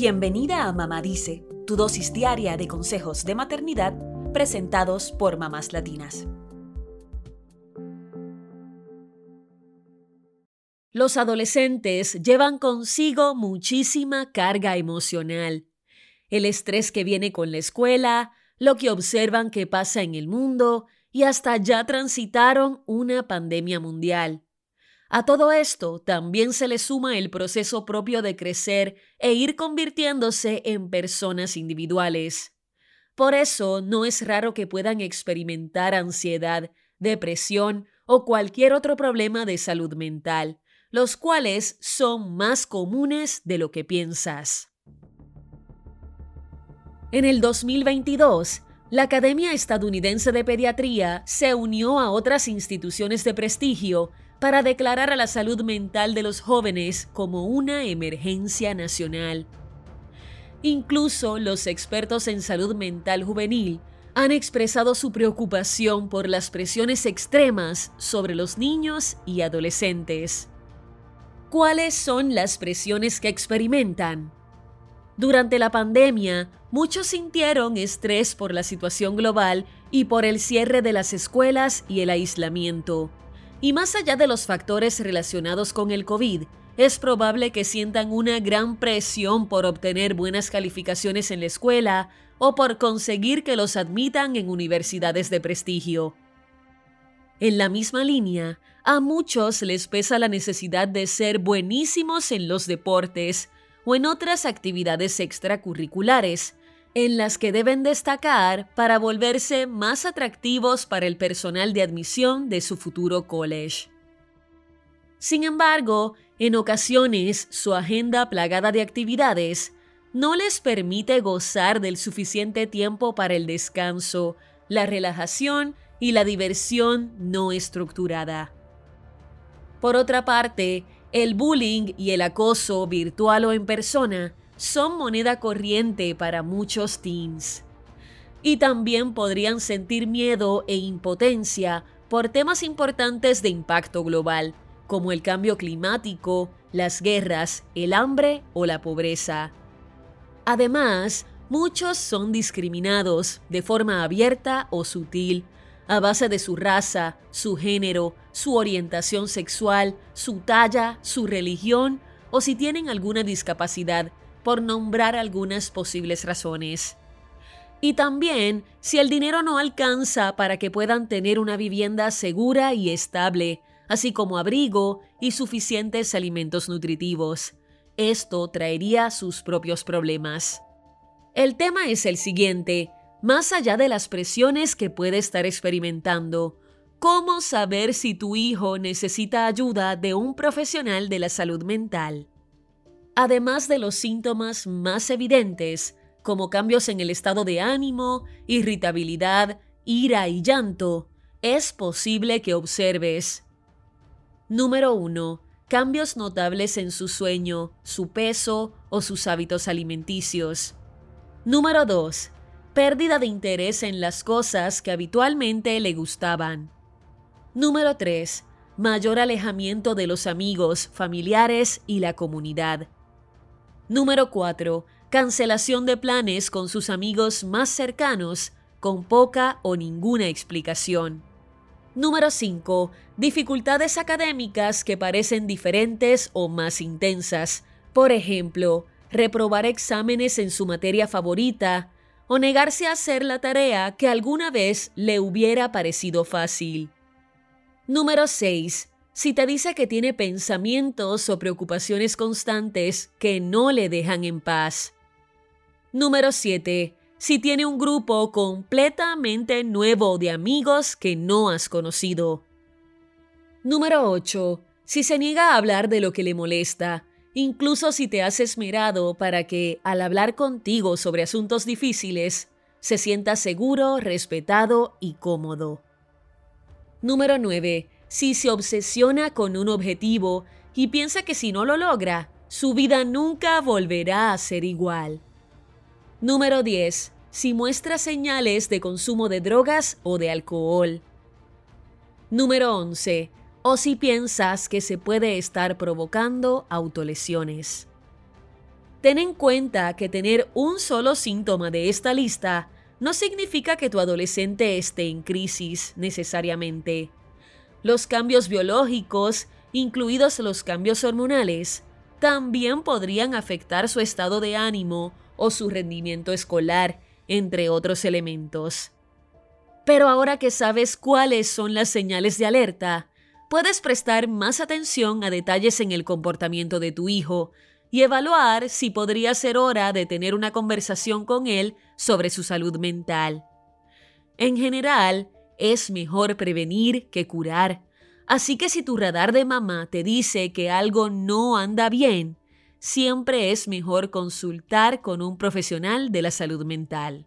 Bienvenida a Mamá Dice, tu dosis diaria de consejos de maternidad presentados por mamás latinas. Los adolescentes llevan consigo muchísima carga emocional. El estrés que viene con la escuela, lo que observan que pasa en el mundo y hasta ya transitaron una pandemia mundial. A todo esto también se le suma el proceso propio de crecer e ir convirtiéndose en personas individuales. Por eso no es raro que puedan experimentar ansiedad, depresión o cualquier otro problema de salud mental, los cuales son más comunes de lo que piensas. En el 2022, la Academia Estadounidense de Pediatría se unió a otras instituciones de prestigio para declarar a la salud mental de los jóvenes como una emergencia nacional. Incluso los expertos en salud mental juvenil han expresado su preocupación por las presiones extremas sobre los niños y adolescentes. ¿Cuáles son las presiones que experimentan? Durante la pandemia, muchos sintieron estrés por la situación global y por el cierre de las escuelas y el aislamiento. Y más allá de los factores relacionados con el COVID, es probable que sientan una gran presión por obtener buenas calificaciones en la escuela o por conseguir que los admitan en universidades de prestigio. En la misma línea, a muchos les pesa la necesidad de ser buenísimos en los deportes o en otras actividades extracurriculares, en las que deben destacar para volverse más atractivos para el personal de admisión de su futuro college. Sin embargo, en ocasiones su agenda plagada de actividades no les permite gozar del suficiente tiempo para el descanso, la relajación y la diversión no estructurada. Por otra parte, el bullying y el acoso virtual o en persona son moneda corriente para muchos teens. Y también podrían sentir miedo e impotencia por temas importantes de impacto global, como el cambio climático, las guerras, el hambre o la pobreza. Además, muchos son discriminados de forma abierta o sutil a base de su raza, su género, su orientación sexual, su talla, su religión o si tienen alguna discapacidad, por nombrar algunas posibles razones. Y también si el dinero no alcanza para que puedan tener una vivienda segura y estable, así como abrigo y suficientes alimentos nutritivos. Esto traería sus propios problemas. El tema es el siguiente, más allá de las presiones que puede estar experimentando, ¿cómo saber si tu hijo necesita ayuda de un profesional de la salud mental? Además de los síntomas más evidentes, como cambios en el estado de ánimo, irritabilidad, ira y llanto, es posible que observes. Número 1. Cambios notables en su sueño, su peso o sus hábitos alimenticios. Número 2. Pérdida de interés en las cosas que habitualmente le gustaban. Número 3. Mayor alejamiento de los amigos, familiares y la comunidad. Número 4. Cancelación de planes con sus amigos más cercanos con poca o ninguna explicación. Número 5. Dificultades académicas que parecen diferentes o más intensas. Por ejemplo, reprobar exámenes en su materia favorita o negarse a hacer la tarea que alguna vez le hubiera parecido fácil. Número 6 si te dice que tiene pensamientos o preocupaciones constantes que no le dejan en paz. Número 7. Si tiene un grupo completamente nuevo de amigos que no has conocido. Número 8. Si se niega a hablar de lo que le molesta, incluso si te has esmerado para que, al hablar contigo sobre asuntos difíciles, se sienta seguro, respetado y cómodo. Número 9 si se obsesiona con un objetivo y piensa que si no lo logra, su vida nunca volverá a ser igual. Número 10. Si muestra señales de consumo de drogas o de alcohol. Número 11. O si piensas que se puede estar provocando autolesiones. Ten en cuenta que tener un solo síntoma de esta lista no significa que tu adolescente esté en crisis necesariamente. Los cambios biológicos, incluidos los cambios hormonales, también podrían afectar su estado de ánimo o su rendimiento escolar, entre otros elementos. Pero ahora que sabes cuáles son las señales de alerta, puedes prestar más atención a detalles en el comportamiento de tu hijo y evaluar si podría ser hora de tener una conversación con él sobre su salud mental. En general, es mejor prevenir que curar, así que si tu radar de mamá te dice que algo no anda bien, siempre es mejor consultar con un profesional de la salud mental.